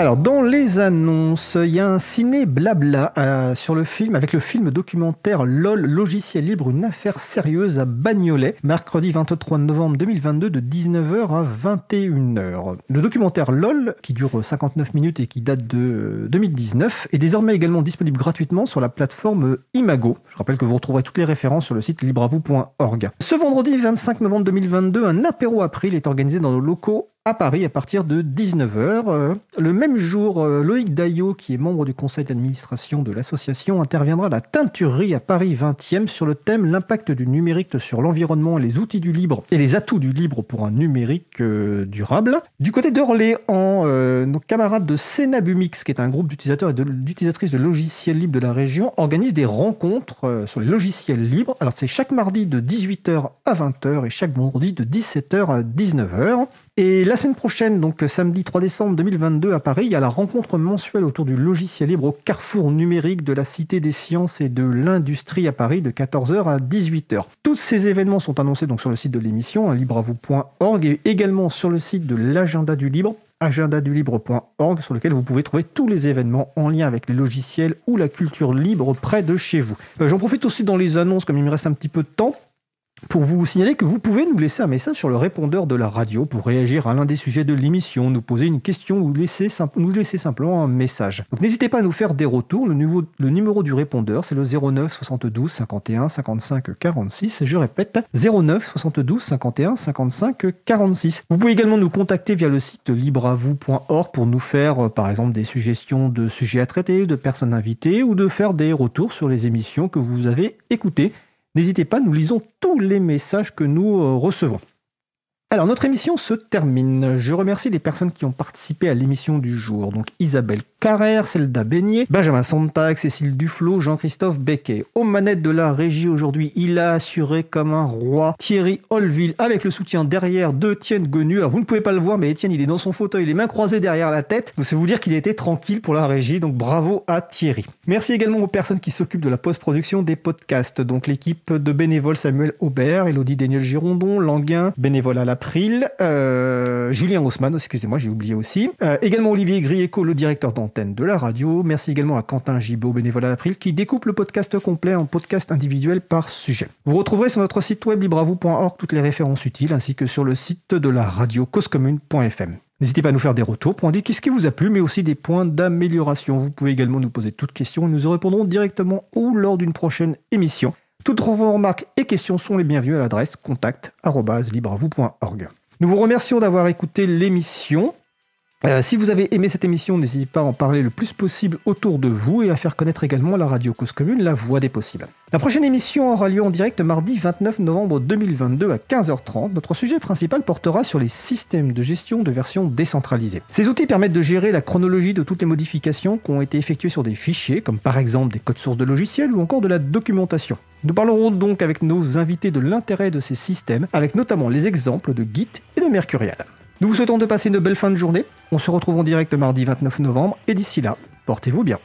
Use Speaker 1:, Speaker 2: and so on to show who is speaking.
Speaker 1: Alors, dans les annonces, il y a un ciné blabla euh, sur le film, avec le film documentaire LOL, logiciel libre, une affaire sérieuse à Bagnolet, mercredi 23 novembre 2022 de 19h à 21h. Le documentaire LOL, qui dure 59 minutes et qui date de 2019, est désormais également disponible gratuitement sur la plateforme Imago. Je rappelle que vous retrouverez toutes les références sur le site libravou.org. Ce vendredi 25 novembre 2022, un apéro April est organisé dans nos locaux à Paris à partir de 19h. Euh, le même jour, euh, Loïc Daillot, qui est membre du conseil d'administration de l'association, interviendra à la teinturerie à Paris 20e sur le thème L'impact du numérique sur l'environnement, les outils du libre et les atouts du libre pour un numérique euh, durable. Du côté d'Orléans, nos camarades de Senabumix, qui est un groupe d'utilisateurs et d'utilisatrices de, logiciels libres de la région, organisent des rencontres sur les logiciels libres. Alors c'est chaque mardi de 18h à 20h et chaque vendredi de 17h à 19h. Et la semaine prochaine, donc samedi 3 décembre 2022 à Paris, il y a la rencontre mensuelle autour du logiciel libre au carrefour numérique de la Cité des Sciences et de l'Industrie à Paris de 14h à 18h. Tous ces événements sont annoncés sur le site de l'émission, hein, et également sur le site de l'agenda du libre agendadulibre.org sur lequel vous pouvez trouver tous les événements en lien avec les logiciels ou la culture libre près de chez vous. Euh, j'en profite aussi dans les annonces comme il me reste un petit peu de temps pour vous signaler que vous pouvez nous laisser un message sur le répondeur de la radio pour réagir à l'un des sujets de l'émission, nous poser une question ou nous laisser simplement un message. Donc n'hésitez pas à nous faire des retours. Le, le numéro du répondeur, c'est le 09 72 51 55 46. Je répète, 09 72 51 55 46. Vous pouvez également nous contacter via le site libreavou.org pour nous faire, euh, par exemple, des suggestions de sujets à traiter, de personnes invitées ou de faire des retours sur les émissions que vous avez écoutées. N'hésitez pas, nous lisons tous les messages que nous euh, recevons. Alors, notre émission se termine. Je remercie les personnes qui ont participé à l'émission du jour. Donc, Isabelle Carrère, Zelda Beignet, Benjamin Sontag, Cécile Duflo, Jean-Christophe Becquet. Aux manettes de la régie aujourd'hui, il a assuré comme un roi Thierry Holville avec le soutien derrière de Étienne Gonu. Alors, vous ne pouvez pas le voir, mais Étienne, il est dans son fauteuil, les mains croisées derrière la tête. Donc, c'est vous dire qu'il était tranquille pour la régie. Donc, bravo à Thierry. Merci également aux personnes qui s'occupent de la post-production des podcasts. Donc, l'équipe de bénévoles Samuel Aubert, Elodie Daniel Girondon, Languin, bénévole à la April, euh, Julien Haussmann, excusez-moi, j'ai oublié aussi. Euh, également Olivier Grieco, le directeur de la radio. Merci également à Quentin Gibaud, bénévole à l'April, qui découpe le podcast complet en podcast individuel par sujet. Vous retrouverez sur notre site web libravou.org toutes les références utiles, ainsi que sur le site de la radio causecommune.fm. N'hésitez pas à nous faire des retours pour indiquer ce qui vous a plu, mais aussi des points d'amélioration. Vous pouvez également nous poser toutes questions et nous y répondrons directement ou lors d'une prochaine émission. Toutes vos remarques et questions sont les bienvenues à l'adresse contact.libravou.org. Nous vous remercions d'avoir écouté l'émission. Euh, si vous avez aimé cette émission, n'hésitez pas à en parler le plus possible autour de vous et à faire connaître également la radio Cause Commune, la voix des possibles. La prochaine émission aura lieu en direct mardi 29 novembre 2022 à 15h30. Notre sujet principal portera sur les systèmes de gestion de version décentralisée. Ces outils permettent de gérer la chronologie de toutes les modifications qui ont été effectuées sur des fichiers, comme par exemple des codes sources de logiciels ou encore de la documentation. Nous parlerons donc avec nos invités de l'intérêt de ces systèmes, avec notamment les exemples de Git et de Mercurial. Nous vous souhaitons de passer une belle fin de journée. On se retrouve en direct mardi 29 novembre et d'ici là, portez-vous bien.